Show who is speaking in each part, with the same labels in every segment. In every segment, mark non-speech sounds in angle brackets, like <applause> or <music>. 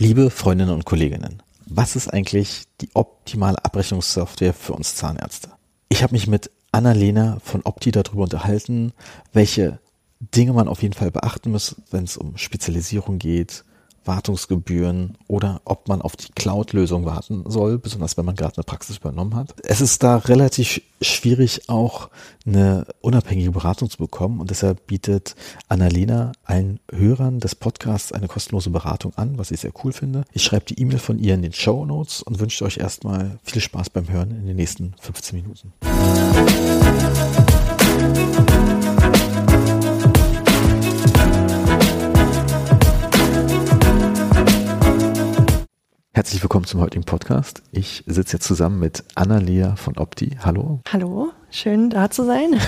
Speaker 1: Liebe Freundinnen und Kolleginnen, was ist eigentlich die optimale Abrechnungssoftware für uns Zahnärzte? Ich habe mich mit Annalena von Opti darüber unterhalten, welche Dinge man auf jeden Fall beachten muss, wenn es um Spezialisierung geht, Wartungsgebühren oder ob man auf die Cloud-Lösung warten soll, besonders wenn man gerade eine Praxis übernommen hat. Es ist da relativ schwierig, auch eine unabhängige Beratung zu bekommen und deshalb bietet Annalena allen Hörern des Podcasts eine kostenlose Beratung an, was ich sehr cool finde. Ich schreibe die E-Mail von ihr in den Show Notes und wünsche euch erstmal viel Spaß beim Hören in den nächsten 15 Minuten. Herzlich willkommen zum heutigen Podcast. Ich sitze jetzt zusammen mit Annalia von Opti. Hallo.
Speaker 2: Hallo, schön da zu sein.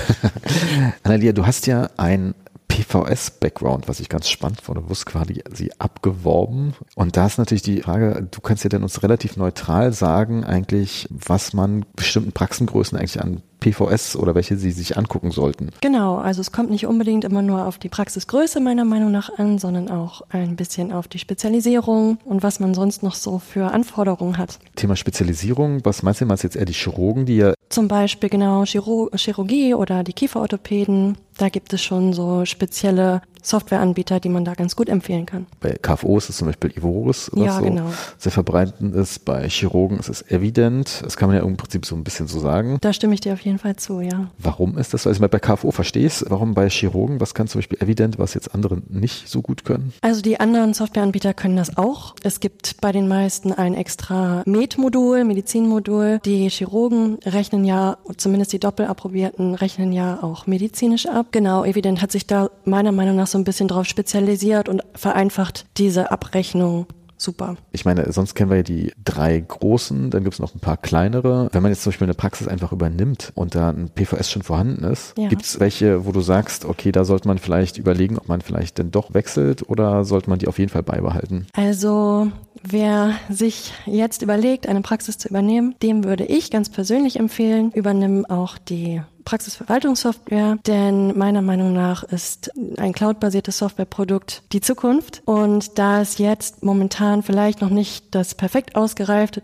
Speaker 2: <laughs>
Speaker 1: Annalia, du hast ja ein PVS-Background, was ich ganz spannend fand. Du wusst quasi sie abgeworben. Und da ist natürlich die Frage, du kannst ja dann uns relativ neutral sagen, eigentlich, was man bestimmten Praxengrößen eigentlich an PVS oder welche Sie sich angucken sollten.
Speaker 2: Genau, also es kommt nicht unbedingt immer nur auf die Praxisgröße meiner Meinung nach an, sondern auch ein bisschen auf die Spezialisierung und was man sonst noch so für Anforderungen hat.
Speaker 1: Thema Spezialisierung, was meinst du, meinst du jetzt eher die Chirurgen, die ja
Speaker 2: Zum Beispiel genau Chirurgie oder die Kieferorthopäden, da gibt es schon so spezielle Softwareanbieter, die man da ganz gut empfehlen kann.
Speaker 1: bei KFO ist es zum Beispiel Ivorus, was
Speaker 2: Ja,
Speaker 1: so
Speaker 2: genau.
Speaker 1: sehr verbreitend ist. Bei Chirurgen ist es Evident. Das kann man ja im Prinzip so ein bisschen so sagen.
Speaker 2: Da stimme ich dir auf jeden Fall zu, ja.
Speaker 1: Warum ist das so? Also bei KFO verstehe ich es. Warum bei Chirurgen? Was kann zum Beispiel Evident, was jetzt andere nicht so gut können?
Speaker 2: Also die anderen Softwareanbieter können das auch. Es gibt bei den meisten ein extra Med-Modul, Medizinmodul. Die Chirurgen rechnen ja, zumindest die Doppelapprobierten rechnen ja auch medizinisch ab. Genau, Evident hat sich da meiner Meinung nach so ein bisschen drauf spezialisiert und vereinfacht diese Abrechnung super.
Speaker 1: Ich meine, sonst kennen wir ja die drei großen, dann gibt es noch ein paar kleinere. Wenn man jetzt zum Beispiel eine Praxis einfach übernimmt und da ein PVS schon vorhanden ist,
Speaker 2: Ja.
Speaker 1: gibt es welche, wo du sagst, okay, da sollte man vielleicht überlegen, ob man vielleicht denn doch wechselt oder sollte man die auf jeden Fall beibehalten?
Speaker 2: Also wer sich jetzt überlegt, eine Praxis zu übernehmen, dem würde ich ganz persönlich empfehlen, übernimm auch die Praxisverwaltungssoftware, denn meiner Meinung nach ist ein cloudbasiertes Softwareprodukt die Zukunft. Und da es jetzt momentan vielleicht noch nicht das perfekt ausgereifte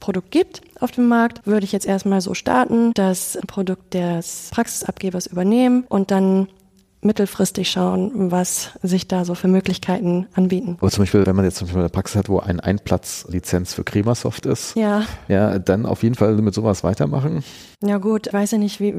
Speaker 2: Produkt gibt auf dem Markt, würde ich jetzt erstmal so starten, das Produkt des Praxisabgebers übernehmen und dann mittelfristig schauen, was sich da so für Möglichkeiten anbieten.
Speaker 1: Oder zum Beispiel, wenn man jetzt zum Beispiel eine Praxis hat, wo ein Einplatz-Lizenz für Cremasoft ist,
Speaker 2: Ja,
Speaker 1: ja, dann auf jeden Fall mit sowas weitermachen.
Speaker 2: ja gut, weiß ja nicht, wie,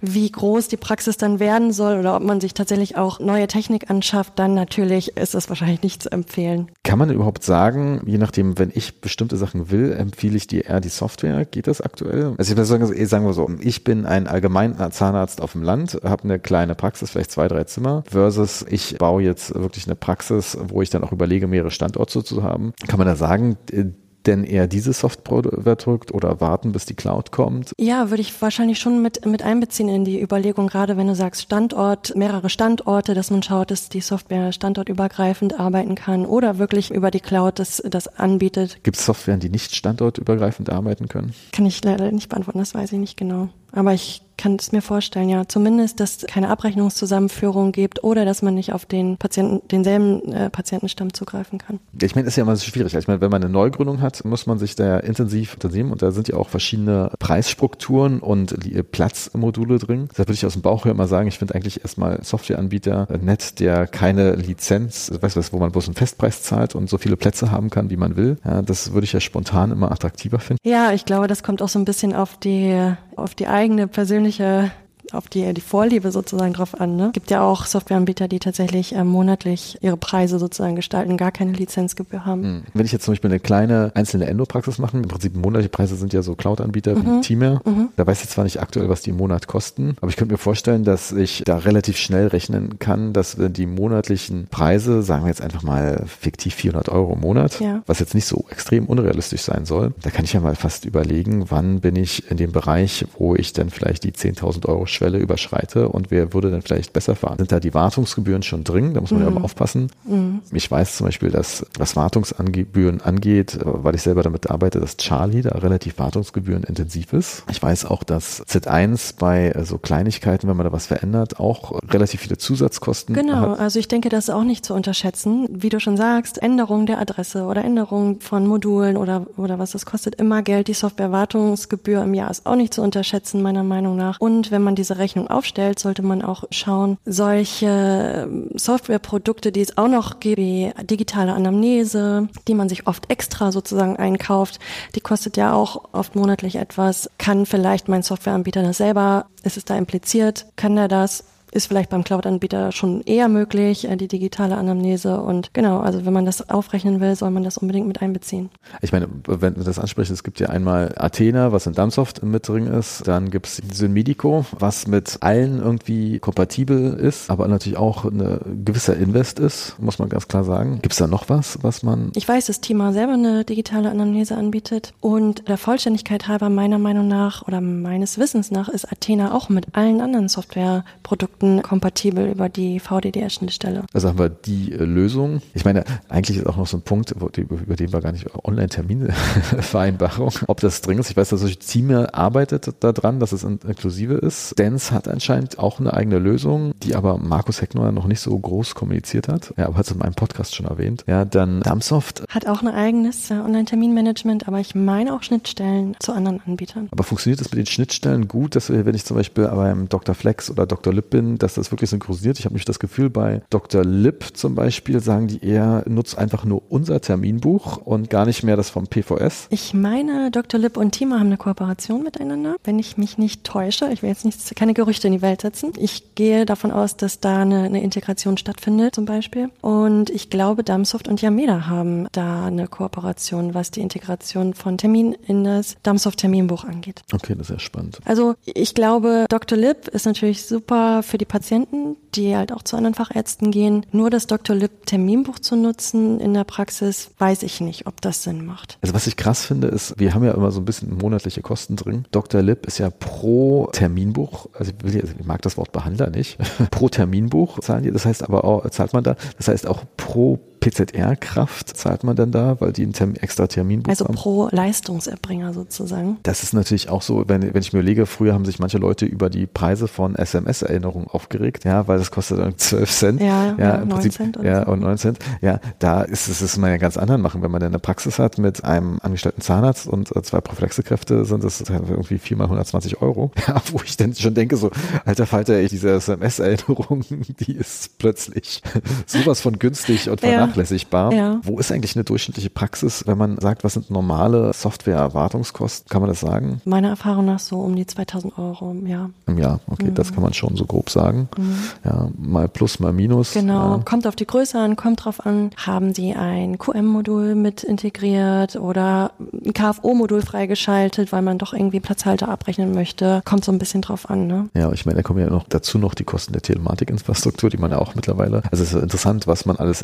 Speaker 2: wie groß die Praxis dann werden soll oder ob man sich tatsächlich auch neue Technik anschafft, dann natürlich ist das wahrscheinlich nicht zu empfehlen.
Speaker 1: Kann man überhaupt sagen, je nachdem, wenn ich bestimmte Sachen will, empfehle ich dir eher die Software? Geht das aktuell? Also ich würde sagen, sagen wir so, ich bin ein allgemeiner Zahnarzt auf dem Land, habe eine kleine Praxis, vielleicht zwei, drei Zimmer, versus ich baue jetzt wirklich eine Praxis, wo ich dann auch überlege, mehrere Standorte zu haben. Kann man da sagen, äh, denn eher diese Software-Produkt oder warten, bis die Cloud kommt?
Speaker 2: Ja, würde ich wahrscheinlich schon mit, mit einbeziehen in die Überlegung, gerade wenn du sagst Standort, mehrere Standorte, dass man schaut, dass die Software standortübergreifend arbeiten kann oder wirklich über die Cloud das, das anbietet.
Speaker 1: Gibt es Softwaren, die nicht standortübergreifend arbeiten können?
Speaker 2: Kann ich leider nicht beantworten, das weiß ich nicht genau. Aber ich kann es mir vorstellen, ja. Zumindest, dass es keine Abrechnungszusammenführung gibt oder dass man nicht auf den Patienten, denselben äh, Patientenstamm zugreifen kann.
Speaker 1: Ich meine, ist ja immer so schwierig. Ich meine, wenn man eine Neugründung hat, muss man sich da intensiv unternehmen und da sind ja auch verschiedene Preisstrukturen und die Platzmodule drin. Deshalb würde ich aus dem Bauch her immer sagen, ich finde eigentlich erstmal Softwareanbieter nett, der keine Lizenz, weißt du was, wo man bloß einen Festpreis zahlt und so viele Plätze haben kann, wie man will. Ja, das würde ich ja spontan immer attraktiver finden.
Speaker 2: Ja, ich glaube, das kommt auch so ein bisschen auf die, auf die eigene persönliche auf die, die Vorliebe sozusagen drauf an. Ne? Gibt ja auch Softwareanbieter, die tatsächlich ähm, monatlich ihre Preise sozusagen gestalten, gar keine Lizenzgebühr haben.
Speaker 1: Hm. Wenn ich jetzt zum Beispiel eine kleine einzelne Endopraxis mache, im Prinzip monatliche Preise sind ja so Cloud-Anbieter wie Teamer. Da weiß ich zwar nicht aktuell, was die im Monat kosten, aber ich könnte mir vorstellen, dass ich da relativ schnell rechnen kann, dass die monatlichen Preise, sagen wir jetzt einfach mal fiktiv 400 Euro im Monat,
Speaker 2: Ja.
Speaker 1: was jetzt nicht so extrem unrealistisch sein soll, da kann ich ja mal fast überlegen, wann bin ich in dem Bereich, wo ich dann vielleicht die 10.000 Euro Schwelle überschreite und wer würde dann vielleicht besser fahren? Sind da die Wartungsgebühren schon drin? Da muss man mhm. ja aber aufpassen. Mhm. Ich weiß zum Beispiel, dass was Wartungsgebühren angeht, weil ich selber damit arbeite, dass Charlie da relativ Wartungsgebühren intensiv ist. Ich weiß auch, dass Z1 bei äh, so Kleinigkeiten, wenn man da was verändert, auch relativ viele Zusatzkosten
Speaker 2: genau,
Speaker 1: hat.
Speaker 2: also ich denke, das ist auch nicht zu unterschätzen. Wie du schon sagst, Änderung der Adresse oder Änderung von Modulen oder, oder was das kostet immer Geld. Die Softwarewartungsgebühr im Jahr ist auch nicht zu unterschätzen, meiner Meinung nach. Und wenn man diese Rechnung aufstellt, sollte man auch schauen, solche ähm, Softwareprodukte, die es auch noch gibt, wie digitale Anamnese, die man sich oft extra sozusagen einkauft, die kostet ja auch oft monatlich etwas. Kann vielleicht mein Softwareanbieter das selber, ist es da impliziert, kann er das? Ist vielleicht beim Cloud-Anbieter schon eher möglich, äh, die digitale Anamnese. Und genau, also wenn man das aufrechnen will, soll man das unbedingt mit einbeziehen.
Speaker 1: Ich meine, wenn du das ansprichst, es gibt ja einmal Athena, was in Damsoft mit drin ist. Dann gibt es Synmedico, was mit allen irgendwie kompatibel ist, aber natürlich auch eine gewisser Invest ist, muss man ganz klar sagen. Gibt es da noch was, was man...
Speaker 2: Ich weiß, dass Tima selber eine digitale Anamnese anbietet. Und der Vollständigkeit halber meiner Meinung nach oder meines Wissens nach ist Athena auch mit allen anderen Softwareprodukten Produkten kompatibel über die VDDR-Schnittstelle.
Speaker 1: Also haben wir die äh, Lösung. Ich meine, eigentlich ist auch noch so ein Punkt, über den wir gar nicht Online-Terminvereinbarung, <laughs> ob das drin ist. Ich weiß, dass Team arbeitet daran, dass es inklusive ist. Dance hat anscheinend auch eine eigene Lösung, die aber Markus Heckner noch nicht so groß kommuniziert hat. Ja, aber hat es in meinem Podcast schon erwähnt. Ja, dann Dumpsoft.
Speaker 2: Hat auch ein eigenes äh, Online-Terminmanagement, aber ich meine auch Schnittstellen zu anderen Anbietern.
Speaker 1: Aber funktioniert das mit den Schnittstellen gut, dass wir, wenn ich zum Beispiel beim Dr. Flex oder Dr. Lip bin, dass das wirklich synchronisiert. Ich habe nämlich das Gefühl, bei Dr. Lipp zum Beispiel sagen die eher, nutzt einfach nur unser Terminbuch und gar nicht mehr das vom PVS.
Speaker 2: Ich meine, Dr. Lipp und Tima haben eine Kooperation miteinander, wenn ich mich nicht täusche. Ich will jetzt nicht, keine Gerüchte in die Welt setzen. Ich gehe davon aus, dass da eine, eine Integration stattfindet zum Beispiel. Und ich glaube, Damsoft und Yameda haben da eine Kooperation, was die Integration von Termin in das Damsoft Terminbuch angeht.
Speaker 1: Okay, das ist ja spannend.
Speaker 2: Also ich glaube, Dr. Lipp ist natürlich super für die Patienten, die halt auch zu anderen Fachärzten gehen. Nur das Dr. Lipp Terminbuch zu nutzen in der Praxis, weiß ich nicht, ob das Sinn macht.
Speaker 1: Also was ich krass finde, ist, wir haben ja immer so ein bisschen monatliche Kosten drin. Dr. Lipp ist ja pro Terminbuch, also ich, will, ich mag das Wort Behandler nicht, <laughs> pro Terminbuch zahlen die, das heißt aber auch, zahlt man da, das heißt auch pro PZR-Kraft zahlt man dann da, weil die ein Term extra Terminbuch
Speaker 2: also haben? Also pro Leistungserbringer sozusagen.
Speaker 1: Das ist natürlich auch so, wenn, wenn ich mir überlege, früher haben sich manche Leute über die Preise von SMS-Erinnerungen aufgeregt, ja, weil das kostet dann 12 Cent.
Speaker 2: Ja,
Speaker 1: ja,
Speaker 2: im 9 Prinzip, Cent oder
Speaker 1: ja, so. und 9 Cent. Ja, da ist es, ist man ja ganz anderen machen. Wenn man dann eine Praxis hat mit einem angestellten Zahnarzt und äh, zwei Prophylexekräfte, sind das irgendwie viermal 120 Euro. <laughs> Ja, wo ich dann schon denke, so, alter Falter, diese SMS-Erinnerung, <laughs> die ist plötzlich <laughs> sowas von günstig und vernachlässigt. Ja vernachlässigbar. Ja. Wo ist eigentlich eine durchschnittliche Praxis, wenn man sagt, was sind normale Software-Erwartungskosten? Kann man das sagen?
Speaker 2: Meiner Erfahrung nach so um die 2000 Euro im Jahr.
Speaker 1: Im Jahr, okay, mhm. das kann man schon so grob sagen. Mhm. Ja, mal plus, mal minus.
Speaker 2: Genau,
Speaker 1: ja.
Speaker 2: kommt auf die Größe an, kommt drauf an, haben Sie ein QM-Modul mit integriert oder ein KFO-Modul freigeschaltet, weil man doch irgendwie Platzhalter abrechnen möchte. Kommt so ein bisschen drauf an, ne?
Speaker 1: Ja, ich meine, da kommen ja noch dazu noch die Kosten der Telematikinfrastruktur, die man ja auch mittlerweile, also es ist interessant, was man alles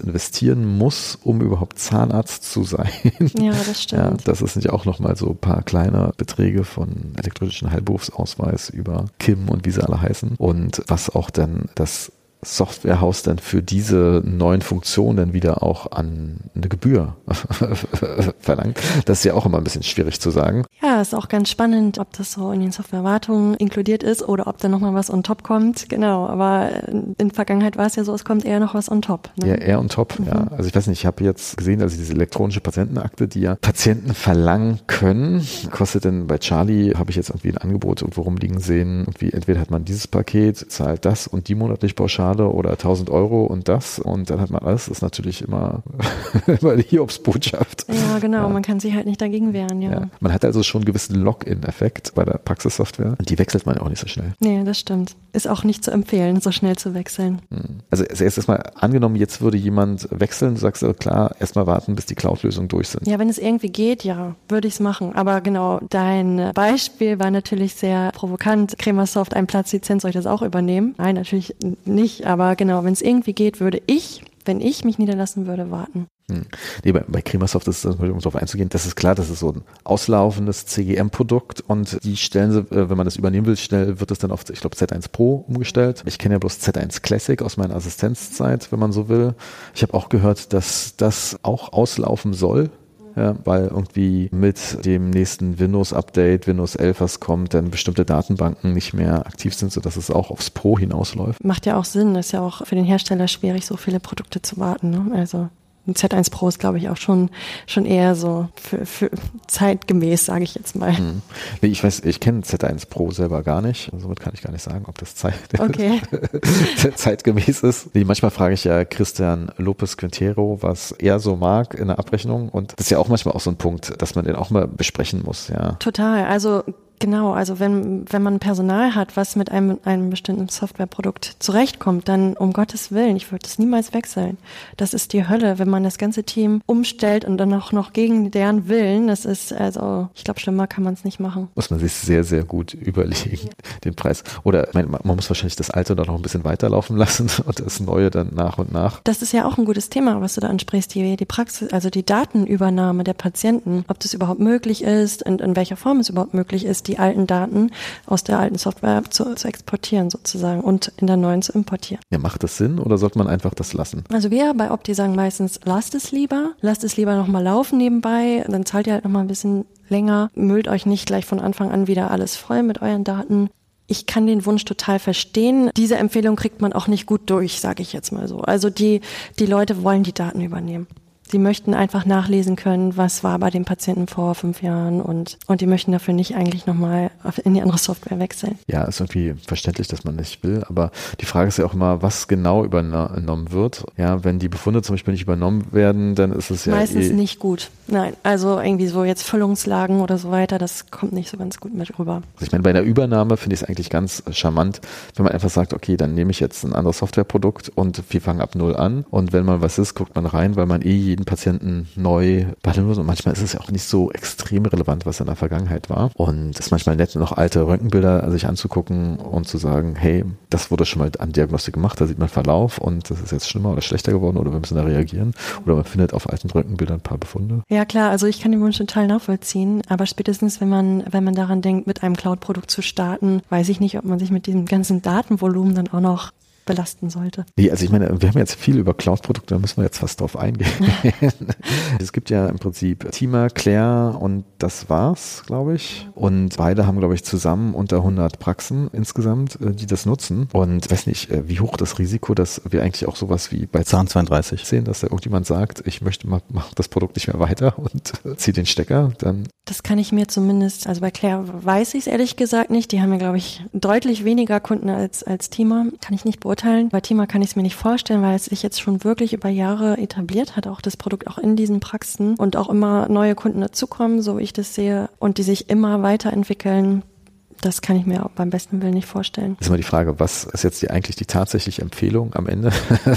Speaker 1: investieren muss, um überhaupt Zahnarzt zu sein.
Speaker 2: Ja, das <laughs> stimmt. Ja,
Speaker 1: das sind ja auch nochmal so ein paar kleine Beträge von elektronischen Heilberufsausweis über KIM und wie sie alle heißen. Und was auch dann das Softwarehaus dann für diese neuen Funktionen dann wieder auch an eine Gebühr <laughs> verlangt. Das ist ja auch immer ein bisschen schwierig zu sagen.
Speaker 2: Ja, ist auch ganz spannend, ob das so in den Softwareerwartungen inkludiert ist oder ob da nochmal was on top kommt. Genau, aber in der Vergangenheit war es ja so, es kommt eher noch was on top.
Speaker 1: Ne? Ja, eher on top, mhm. ja. Also ich weiß nicht, ich habe jetzt gesehen, also diese elektronische Patientenakte, die ja Patienten verlangen können, kostet denn bei Charlie, habe ich jetzt irgendwie ein Angebot irgendwo rumliegen sehen, irgendwie entweder hat man dieses Paket, zahlt das und die monatlich pauschal Milliarde oder 1000 Euro und das und dann hat man alles. Das ist natürlich immer, <laughs> immer die Hiobsbotschaft.
Speaker 2: Ja, genau. Ja. Man kann sich halt nicht dagegen wehren, ja. ja.
Speaker 1: Man hat also schon einen gewissen Login-Effekt bei der Praxissoftware und die wechselt man ja auch nicht so schnell.
Speaker 2: Nee, das stimmt. Ist auch nicht zu empfehlen, so schnell zu wechseln.
Speaker 1: Hm. Also erst mal angenommen, jetzt würde jemand wechseln, du sagst du, klar, erstmal warten, bis die Cloud-Lösungen durch sind.
Speaker 2: Ja, wenn es irgendwie geht, ja, würde ich es machen. Aber genau, dein Beispiel war natürlich sehr provokant. Cremersoft, ein Platzlizenz, soll ich das auch übernehmen? Nein, natürlich nicht. Aber genau, wenn es irgendwie geht, würde ich wenn ich mich niederlassen würde, warten.
Speaker 1: Hm. Nee, bei, bei Cremasoft ist es, um darauf einzugehen, das ist klar, das ist so ein auslaufendes CGM-Produkt und die stellen sie, äh, wenn man das übernehmen will, schnell wird es dann auf, ich glaube, Z1 Pro umgestellt. Ich kenne ja bloß Z1 Classic aus meiner Assistenzzeit, wenn man so will. Ich habe auch gehört, dass das auch auslaufen soll ja, weil irgendwie mit dem nächsten Windows-Update, Windows 11, was kommt, dann bestimmte Datenbanken nicht mehr aktiv sind, sodass es auch aufs Pro hinausläuft.
Speaker 2: Macht ja auch Sinn, ist ja auch für den Hersteller schwierig, so viele Produkte zu warten. Ne? Also ein Z1 Pro ist, glaube ich, auch schon, schon eher so für, für zeitgemäß, sage ich jetzt mal. Hm.
Speaker 1: Nee, ich weiß, ich kenne Z1 Pro selber gar nicht. Somit kann ich gar nicht sagen, ob das Zeit <laughs>
Speaker 2: okay. <laughs>
Speaker 1: zeitgemäß ist. Nee, manchmal frage ich ja Christian Lopez Quintero, was er so mag in der Abrechnung. Und das ist ja auch manchmal auch so ein Punkt, dass man den auch mal besprechen muss. Ja.
Speaker 2: Total. Also Genau, also wenn, wenn man Personal hat, was mit einem, einem bestimmten Softwareprodukt zurechtkommt, dann um Gottes Willen, ich würde es niemals wechseln. Das ist die Hölle, wenn man das ganze Team umstellt und dann auch noch gegen deren Willen. Das ist, also, ich glaube, schlimmer kann man es nicht machen.
Speaker 1: Muss man sich sehr, sehr gut überlegen, den Preis. Oder man, man muss wahrscheinlich das Alte dann noch ein bisschen weiterlaufen lassen <laughs> und das Neue dann nach und nach.
Speaker 2: Das ist ja auch ein gutes Thema, was du da ansprichst, die, die Praxis, also die Datenübernahme der Patienten, ob das überhaupt möglich ist und in welcher Form es überhaupt möglich ist die alten Daten aus der alten Software zu, zu exportieren sozusagen und in der neuen zu importieren.
Speaker 1: Ja, macht das Sinn oder sollte man einfach das lassen?
Speaker 2: Also wir bei Opti sagen meistens, lasst es lieber, lasst es lieber nochmal laufen nebenbei, dann zahlt ihr halt nochmal ein bisschen länger, müllt euch nicht gleich von Anfang an wieder alles voll mit euren Daten. Ich kann den Wunsch total verstehen. Diese Empfehlung kriegt man auch nicht gut durch, sage ich jetzt mal so. Also die, die Leute wollen die Daten übernehmen. Die möchten einfach nachlesen können, was war bei dem Patienten vor fünf Jahren und, und die möchten dafür nicht eigentlich nochmal in die andere Software wechseln.
Speaker 1: Ja, ist irgendwie verständlich, dass man nicht will, aber die Frage ist ja auch immer, was genau übernommen wird. Ja, wenn die Befunde zum Beispiel nicht übernommen werden, dann ist es ja
Speaker 2: meistens eh nicht gut. Nein, also irgendwie so jetzt Füllungslagen oder so weiter, das kommt nicht so ganz gut mit rüber.
Speaker 1: Also ich meine, bei der Übernahme finde ich es eigentlich ganz charmant, wenn man einfach sagt, okay, dann nehme ich jetzt ein anderes Softwareprodukt und wir fangen ab null an und wenn mal was ist, guckt man rein, weil man eh jeden Patienten neu behandeln muss. Und manchmal ist es ja auch nicht so extrem relevant, was in der Vergangenheit war. Und es ist manchmal nett, noch alte Röntgenbilder sich anzugucken und zu sagen, hey, das wurde schon mal an Diagnostik gemacht, da sieht man Verlauf und das ist jetzt schlimmer oder schlechter geworden oder wir müssen da reagieren. Oder man findet auf alten Röntgenbildern ein paar Befunde.
Speaker 2: Ja klar, also ich kann den Wunsch total nachvollziehen, aber spätestens, wenn man, wenn man daran denkt, mit einem Cloud-Produkt zu starten, weiß ich nicht, ob man sich mit diesem ganzen Datenvolumen dann auch noch belasten sollte.
Speaker 1: Nee, also ich meine, wir haben jetzt viel über Cloud-Produkte, da müssen wir jetzt fast drauf eingehen. <laughs> es gibt ja im Prinzip Tima, Claire und das war's, glaube ich. Und beide haben, glaube ich, zusammen unter 100 Praxen insgesamt, äh, die das nutzen. Und ich weiß nicht, äh, wie hoch das Risiko, dass wir eigentlich auch sowas wie bei Zahn 32 sehen, dass da irgendjemand sagt, ich möchte mal, mach das Produkt nicht mehr weiter <laughs> und ziehe den Stecker, dann.
Speaker 2: Das kann ich mir zumindest, also bei Claire weiß ich es ehrlich gesagt nicht. Die haben ja, glaube ich, deutlich weniger Kunden als, als Tima. Kann ich nicht beurteilen beurteilen. Bei Thema kann ich es mir nicht vorstellen, weil es sich jetzt schon wirklich über Jahre etabliert hat, auch das Produkt auch in diesen Praxen und auch immer neue Kunden dazukommen, so wie ich das sehe, und die sich immer weiterentwickeln. Das kann ich mir beim besten Willen nicht vorstellen.
Speaker 1: Das ist immer die Frage, was ist jetzt die, eigentlich die tatsächliche Empfehlung am Ende?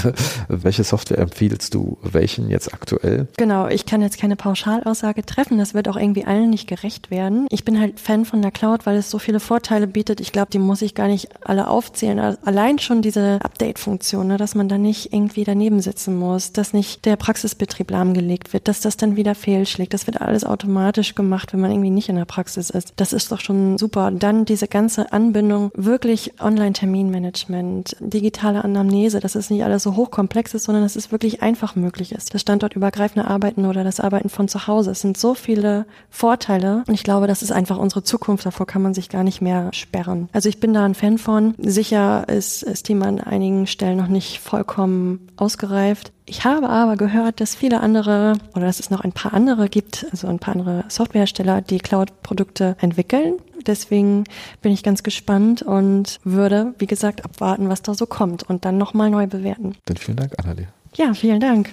Speaker 1: <laughs> Welche Software empfiehlst du welchen jetzt aktuell?
Speaker 2: Genau, ich kann jetzt keine Pauschalaussage treffen. Das wird auch irgendwie allen nicht gerecht werden. Ich bin halt Fan von der Cloud, weil es so viele Vorteile bietet. Ich glaube, die muss ich gar nicht alle aufzählen. Allein schon diese Update-Funktion, ne, dass man da nicht irgendwie daneben sitzen muss, dass nicht der Praxisbetrieb lahmgelegt wird, dass das dann wieder fehlschlägt. Das wird alles automatisch gemacht, wenn man irgendwie nicht in der Praxis ist. Das ist doch schon super. Dann dann diese ganze Anbindung, wirklich Online-Terminmanagement, digitale Anamnese, dass es nicht alles so hochkomplex ist, sondern dass es wirklich einfach möglich ist. Das standortübergreifende Arbeiten oder das Arbeiten von zu Hause. Es sind so viele Vorteile und ich glaube, das ist einfach unsere Zukunft. Davor kann man sich gar nicht mehr sperren. Also ich bin da ein Fan von. Sicher ist das Thema an einigen Stellen noch nicht vollkommen ausgereift. Ich habe aber gehört, dass viele andere oder dass es noch ein paar andere gibt, also ein paar andere Softwarehersteller, die Cloud-Produkte entwickeln. Deswegen bin ich ganz gespannt und würde, wie gesagt, abwarten, was da so kommt und dann nochmal neu bewerten.
Speaker 1: Dann vielen Dank, Annalie.
Speaker 2: Ja, vielen Dank.